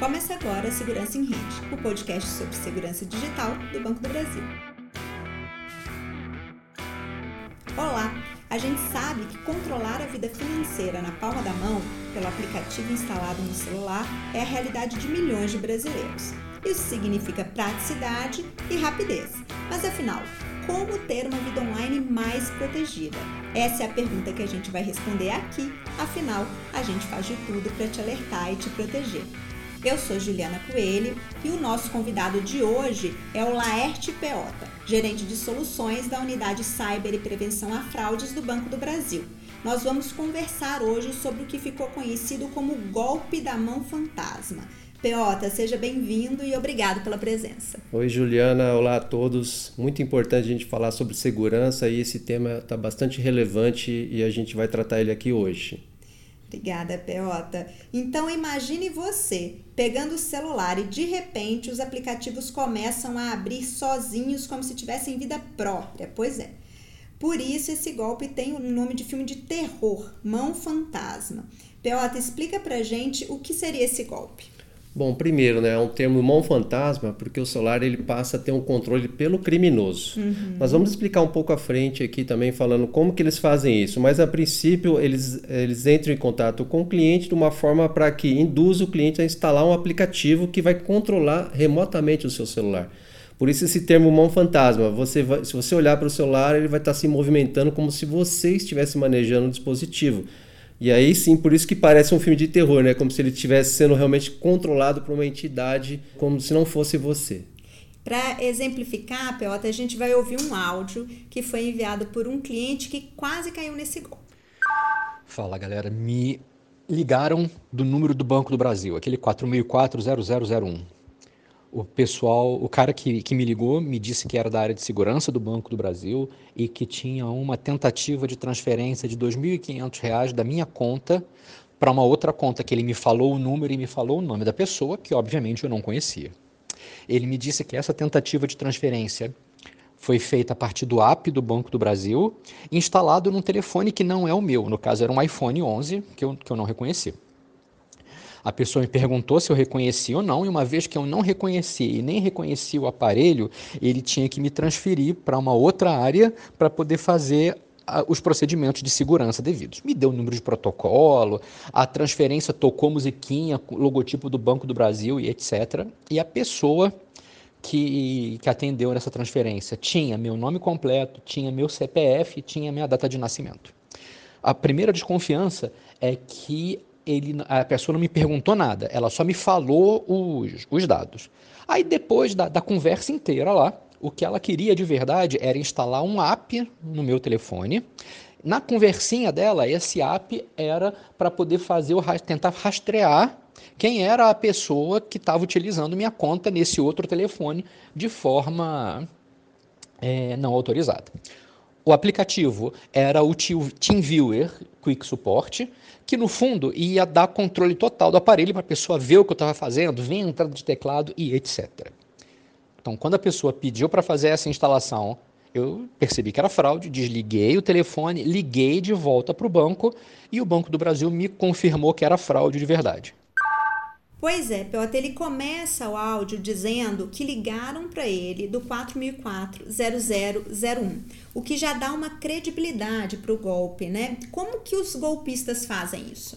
Começa agora a Segurança em Rede, o podcast sobre segurança digital do Banco do Brasil. Olá! A gente sabe que controlar a vida financeira na palma da mão, pelo aplicativo instalado no celular, é a realidade de milhões de brasileiros. Isso significa praticidade e rapidez. Mas afinal, como ter uma vida online mais protegida? Essa é a pergunta que a gente vai responder aqui, afinal, a gente faz de tudo para te alertar e te proteger. Eu sou Juliana Coelho e o nosso convidado de hoje é o Laerte Peota, gerente de soluções da Unidade Cyber e Prevenção a Fraudes do Banco do Brasil. Nós vamos conversar hoje sobre o que ficou conhecido como golpe da mão fantasma. Peota, seja bem-vindo e obrigado pela presença. Oi, Juliana. Olá a todos. Muito importante a gente falar sobre segurança e esse tema está bastante relevante e a gente vai tratar ele aqui hoje. Obrigada, Peota. Então imagine você pegando o celular e de repente os aplicativos começam a abrir sozinhos como se tivessem vida própria. Pois é. Por isso esse golpe tem o nome de filme de terror, Mão Fantasma. Peota, explica pra gente o que seria esse golpe. Bom, primeiro, né, é um termo mão fantasma, porque o celular ele passa a ter um controle pelo criminoso. Uhum. Nós vamos explicar um pouco à frente aqui também falando como que eles fazem isso, mas a princípio eles, eles entram em contato com o cliente de uma forma para que induza o cliente a instalar um aplicativo que vai controlar remotamente o seu celular. Por isso esse termo mão fantasma. Você vai, se você olhar para o celular, ele vai estar se movimentando como se você estivesse manejando o dispositivo. E aí sim, por isso que parece um filme de terror, né? Como se ele estivesse sendo realmente controlado por uma entidade, como se não fosse você. Para exemplificar, Peota, a gente vai ouvir um áudio que foi enviado por um cliente que quase caiu nesse golpe. Fala galera, me ligaram do número do Banco do Brasil, aquele 4004-0001 o pessoal, o cara que, que me ligou me disse que era da área de segurança do Banco do Brasil e que tinha uma tentativa de transferência de R$ 2.500 da minha conta para uma outra conta que ele me falou o número e me falou o nome da pessoa, que obviamente eu não conhecia. Ele me disse que essa tentativa de transferência foi feita a partir do app do Banco do Brasil, instalado num telefone que não é o meu, no caso era um iPhone 11, que eu, que eu não reconheci. A pessoa me perguntou se eu reconheci ou não, e uma vez que eu não reconheci e nem reconheci o aparelho, ele tinha que me transferir para uma outra área para poder fazer os procedimentos de segurança devidos. Me deu o número de protocolo, a transferência tocou musiquinha, logotipo do Banco do Brasil e etc. E a pessoa que, que atendeu nessa transferência tinha meu nome completo, tinha meu CPF, tinha minha data de nascimento. A primeira desconfiança é que ele, a pessoa não me perguntou nada, ela só me falou os, os dados. Aí depois da, da conversa inteira lá, o que ela queria de verdade era instalar um app no meu telefone. Na conversinha dela, esse app era para poder fazer o tentar rastrear quem era a pessoa que estava utilizando minha conta nesse outro telefone de forma é, não autorizada. O aplicativo era o TeamViewer Quick Support, que no fundo ia dar controle total do aparelho para a pessoa ver o que eu estava fazendo, ver a entrada de teclado e etc. Então, quando a pessoa pediu para fazer essa instalação, eu percebi que era fraude, desliguei o telefone, liguei de volta para o banco e o Banco do Brasil me confirmou que era fraude de verdade. Pois é, Pelota, ele começa o áudio dizendo que ligaram para ele do 4004-0001, o que já dá uma credibilidade para o golpe, né? Como que os golpistas fazem isso?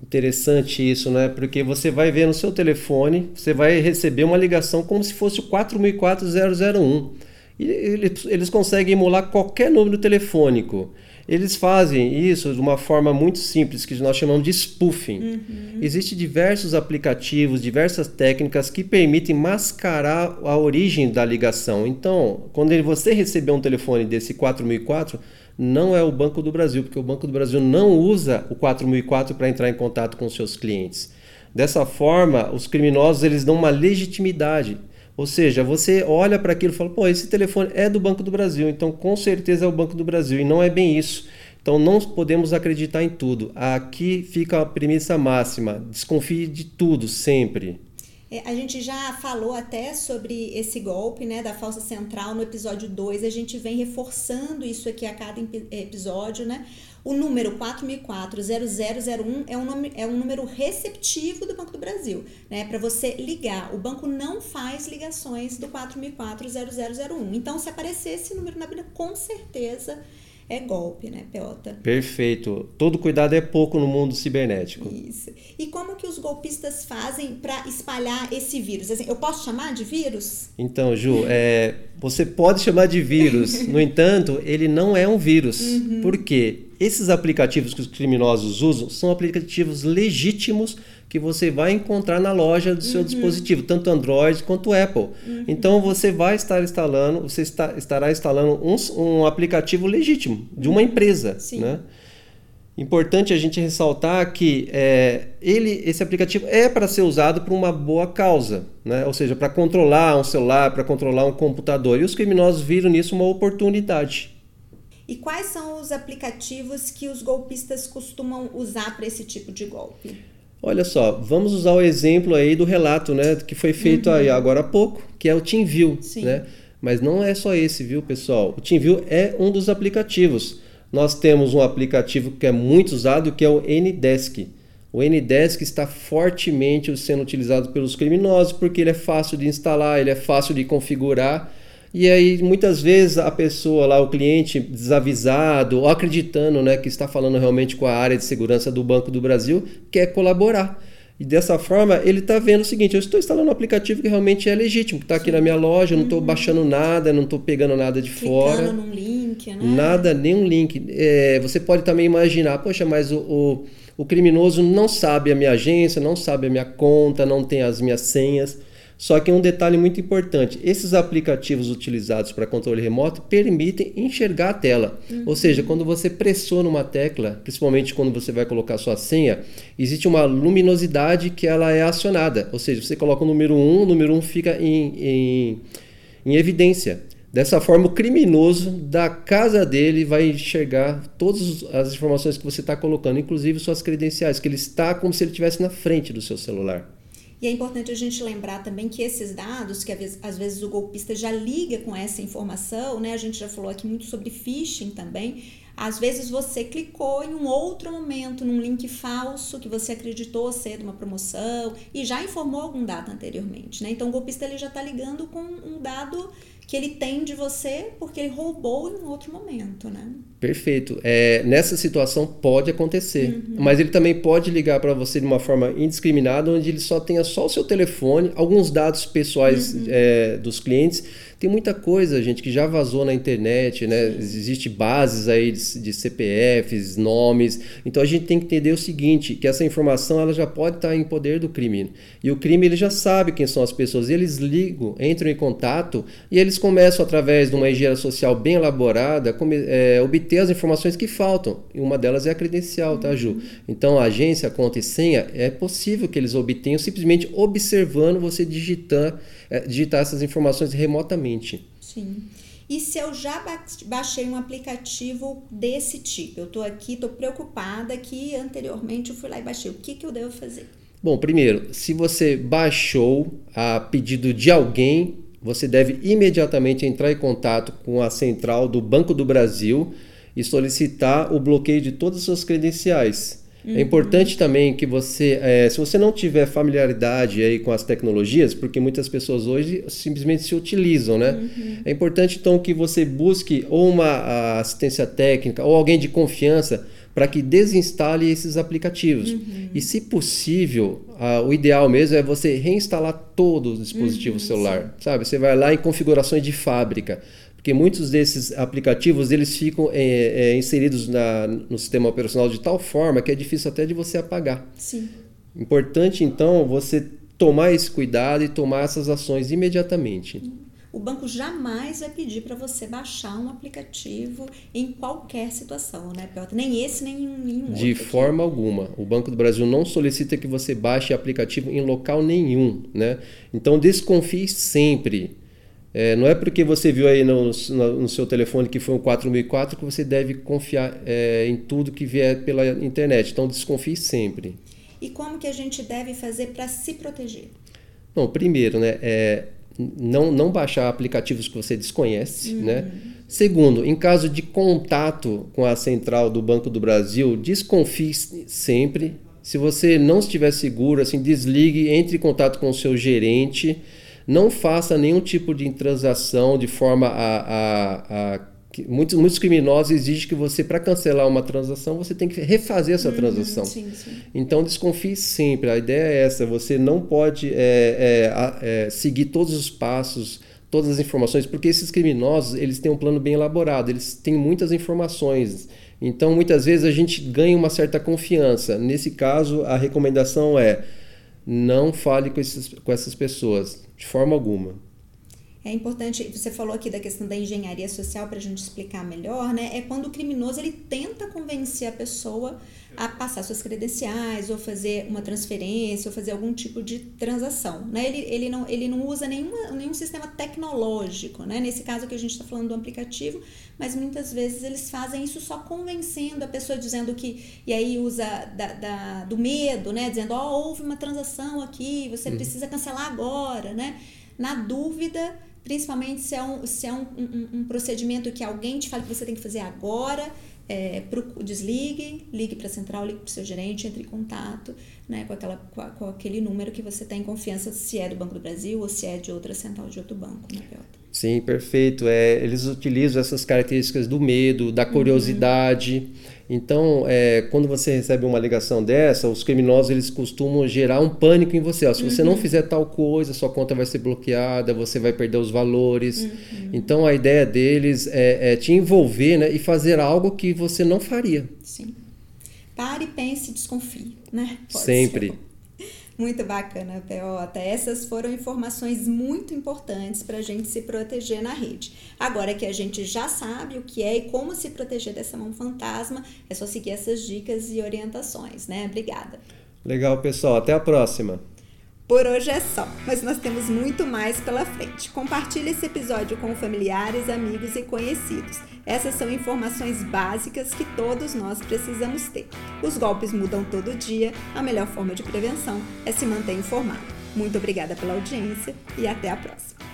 Interessante isso, né? Porque você vai ver no seu telefone, você vai receber uma ligação como se fosse o 4004-001. E eles, eles conseguem emular qualquer número telefônico. Eles fazem isso de uma forma muito simples, que nós chamamos de spoofing. Uhum. Existem diversos aplicativos, diversas técnicas que permitem mascarar a origem da ligação. Então, quando você receber um telefone desse 4004, não é o Banco do Brasil, porque o Banco do Brasil não usa o 4004 para entrar em contato com seus clientes. Dessa forma, os criminosos eles dão uma legitimidade. Ou seja, você olha para aquilo e fala, pô, esse telefone é do Banco do Brasil, então com certeza é o Banco do Brasil. E não é bem isso. Então não podemos acreditar em tudo. Aqui fica a premissa máxima: desconfie de tudo, sempre. É, a gente já falou até sobre esse golpe né, da falsa central no episódio 2. A gente vem reforçando isso aqui a cada episódio, né? O número 4004-0001 é, um nome, é um número receptivo do Banco do Brasil, né? Para você ligar. O banco não faz ligações do 4004-0001. Então, se aparecer esse número na Bíblia, com certeza é golpe, né, Peota? Perfeito. Todo cuidado é pouco no mundo cibernético. Isso. E como que os golpistas fazem para espalhar esse vírus? Assim, eu posso chamar de vírus? Então, Ju, é, você pode chamar de vírus. no entanto, ele não é um vírus. Uhum. Por quê? Esses aplicativos que os criminosos usam são aplicativos legítimos que você vai encontrar na loja do seu uhum. dispositivo, tanto Android quanto Apple. Uhum. Então você vai estar instalando, você está, estará instalando um, um aplicativo legítimo de uma empresa. Sim. Né? Importante a gente ressaltar que é, ele, esse aplicativo é para ser usado por uma boa causa, né? ou seja, para controlar um celular, para controlar um computador. E os criminosos viram nisso uma oportunidade. E quais são os aplicativos que os golpistas costumam usar para esse tipo de golpe? Olha só, vamos usar o exemplo aí do relato, né, que foi feito uhum. aí agora há pouco, que é o TeamView, Sim. né? Mas não é só esse, viu, pessoal? O TeamView é um dos aplicativos. Nós temos um aplicativo que é muito usado, que é o Ndesk. O Ndesk está fortemente sendo utilizado pelos criminosos porque ele é fácil de instalar, ele é fácil de configurar e aí, muitas vezes, a pessoa lá, o cliente desavisado ou acreditando né, que está falando realmente com a área de segurança do Banco do Brasil, quer colaborar. E dessa forma, ele está vendo o seguinte: eu estou instalando um aplicativo que realmente é legítimo, que está aqui na minha loja, eu não estou uhum. baixando nada, não estou pegando nada de Clicando fora. num link, né? Nada, nenhum link. É, você pode também imaginar, poxa, mas o, o, o criminoso não sabe a minha agência, não sabe a minha conta, não tem as minhas senhas. Só que um detalhe muito importante: esses aplicativos utilizados para controle remoto permitem enxergar a tela. Uhum. Ou seja, quando você pressiona uma tecla, principalmente quando você vai colocar sua senha, existe uma luminosidade que ela é acionada. Ou seja, você coloca o número 1, o número 1 fica em, em, em evidência. Dessa forma, o criminoso da casa dele vai enxergar todas as informações que você está colocando, inclusive suas credenciais, que ele está como se ele estivesse na frente do seu celular. E é importante a gente lembrar também que esses dados, que às vezes o golpista já liga com essa informação, né? A gente já falou aqui muito sobre phishing também. Às vezes você clicou em um outro momento num link falso que você acreditou ser de uma promoção e já informou algum dado anteriormente, né? Então o golpista ele já está ligando com um dado que ele tem de você porque ele roubou em um outro momento, né? Perfeito. É, nessa situação pode acontecer, uhum. mas ele também pode ligar para você de uma forma indiscriminada, onde ele só tenha só o seu telefone, alguns dados pessoais uhum. é, dos clientes tem muita coisa, gente, que já vazou na internet, né? Existe bases aí de, de, CPFs, nomes. Então a gente tem que entender o seguinte, que essa informação ela já pode estar em poder do crime. E o crime ele já sabe quem são as pessoas. Eles ligam, entram em contato e eles começam através de uma engenharia social bem elaborada, é, obter as informações que faltam. E uma delas é a credencial, tá, Ju? Então a agência, a conta e senha é possível que eles obtenham simplesmente observando você digitar, é, digitar essas informações remotamente. Sim. E se eu já baixei um aplicativo desse tipo? Eu estou aqui, estou preocupada que anteriormente eu fui lá e baixei. O que, que eu devo fazer? Bom, primeiro, se você baixou a pedido de alguém, você deve imediatamente entrar em contato com a central do Banco do Brasil e solicitar o bloqueio de todas as suas credenciais. Uhum. É importante também que você, é, se você não tiver familiaridade aí com as tecnologias, porque muitas pessoas hoje simplesmente se utilizam, né? Uhum. É importante então que você busque ou uma assistência técnica ou alguém de confiança para que desinstale esses aplicativos. Uhum. E se possível, o ideal mesmo é você reinstalar todo o dispositivo uhum, celular, sim. sabe? Você vai lá em configurações de fábrica porque muitos desses aplicativos eles ficam é, é, inseridos na, no sistema operacional de tal forma que é difícil até de você apagar. Sim. Importante então você tomar esse cuidado e tomar essas ações imediatamente. O banco jamais vai pedir para você baixar um aplicativo em qualquer situação, né, Piotr? Nem esse, nem nenhum De outro forma aqui. alguma. O Banco do Brasil não solicita que você baixe aplicativo em local nenhum, né? Então desconfie sempre. É, não é porque você viu aí no, no, no, seu telefone que foi um 4004 que você deve confiar é, em tudo que vier pela internet. Então desconfie sempre. E como que a gente deve fazer para se proteger? Bom, primeiro, né, é, não, não baixar aplicativos que você desconhece, uhum. né? Segundo, em caso de contato com a central do Banco do Brasil, desconfie sempre. Se você não estiver seguro, assim, desligue, entre em contato com o seu gerente. Não faça nenhum tipo de transação de forma a, a, a muitos, muitos criminosos exigem que você, para cancelar uma transação, você tem que refazer essa uhum, transação. Sim, sim. Então, desconfie sempre. A ideia é essa: você não pode é, é, é, seguir todos os passos, todas as informações, porque esses criminosos eles têm um plano bem elaborado, eles têm muitas informações. Então, muitas vezes a gente ganha uma certa confiança. Nesse caso, a recomendação é não fale com, esses, com essas pessoas, de forma alguma. É importante, você falou aqui da questão da engenharia social para a gente explicar melhor, né? É quando o criminoso ele tenta convencer a pessoa a passar suas credenciais ou fazer uma transferência ou fazer algum tipo de transação, né? Ele, ele, não, ele não usa nenhuma, nenhum sistema tecnológico, né? Nesse caso que a gente está falando do aplicativo, mas muitas vezes eles fazem isso só convencendo a pessoa, dizendo que, e aí usa da, da do medo, né? Dizendo, ó, oh, houve uma transação aqui, você uhum. precisa cancelar agora, né? Na dúvida, principalmente se é um, se é um, um, um procedimento que alguém te fala que você tem que fazer agora, é, desligue, ligue para a central, ligue para o seu gerente, entre em contato né, com, aquela, com, com, aquele número que você tem confiança se é do Banco do Brasil ou se é de outra central de outro banco, né? Sim, perfeito. É, eles utilizam essas características do medo, da curiosidade. Uhum. Então, é, quando você recebe uma ligação dessa, os criminosos eles costumam gerar um pânico em você. Ó, se você uhum. não fizer tal coisa, sua conta vai ser bloqueada, você vai perder os valores. Uhum. Então, a ideia deles é, é, te envolver né, e fazer algo que você não faria. Sim. Pare, pense e desconfie, né? Pode Sempre. Ser. Muito bacana, Peota. Essas foram informações muito importantes para a gente se proteger na rede. Agora que a gente já sabe o que é e como se proteger dessa mão fantasma, é só seguir essas dicas e orientações, né? Obrigada. Legal, pessoal. Até a próxima. Por hoje é só, mas nós temos muito mais pela frente. Compartilhe esse episódio com familiares, amigos e conhecidos. Essas são informações básicas que todos nós precisamos ter. Os golpes mudam todo dia, a melhor forma de prevenção é se manter informado. Muito obrigada pela audiência e até a próxima.